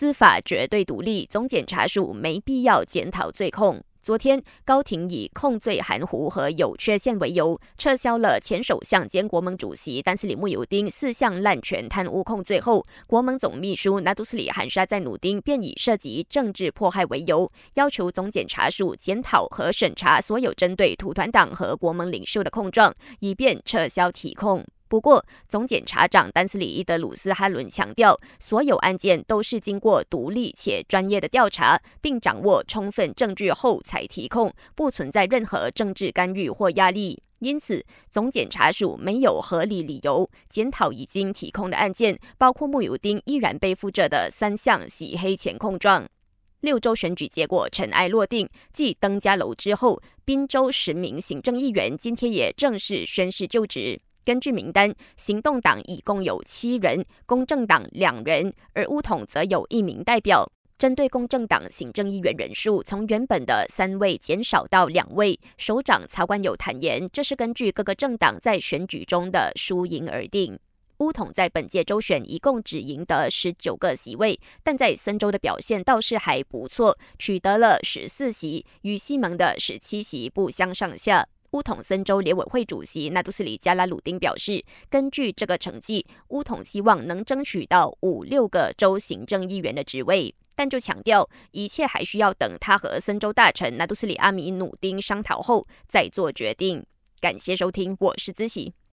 司法绝对独立，总检察署没必要检讨罪控。昨天，高庭以控罪含糊和有缺陷为由，撤销了前首相兼国盟主席丹斯里穆尤丁四项滥权贪污控罪后，国盟总秘书纳杜斯里罕沙在努丁便以涉及政治迫害为由，要求总检察署检讨和审查所有针对土团党和国盟领袖的控状，以便撤销提控。不过，总检察长丹斯里伊德鲁斯哈伦强调，所有案件都是经过独立且专业的调查，并掌握充分证据后才提控，不存在任何政治干预或压力。因此，总检察署没有合理理由检讨已经提控的案件，包括穆尤丁依然背负着的三项洗黑钱控状。六州选举结果尘埃落定，继登家楼之后，滨州十名行政议员今天也正式宣誓就职。根据名单，行动党一共有七人，公正党两人，而乌统则有一名代表。针对公正党行政议员人数从原本的三位减少到两位，首长曹冠友坦言，这是根据各个政党在选举中的输赢而定。乌统在本届州选一共只赢得十九个席位，但在森州的表现倒是还不错，取得了十四席，与西蒙的十七席不相上下。乌统森州联委会主席纳杜斯里加拉鲁丁表示，根据这个成绩，乌统希望能争取到五六个州行政议员的职位，但就强调一切还需要等他和森州大臣纳杜斯里阿米努丁商讨后再做决定。感谢收听，我是子喜。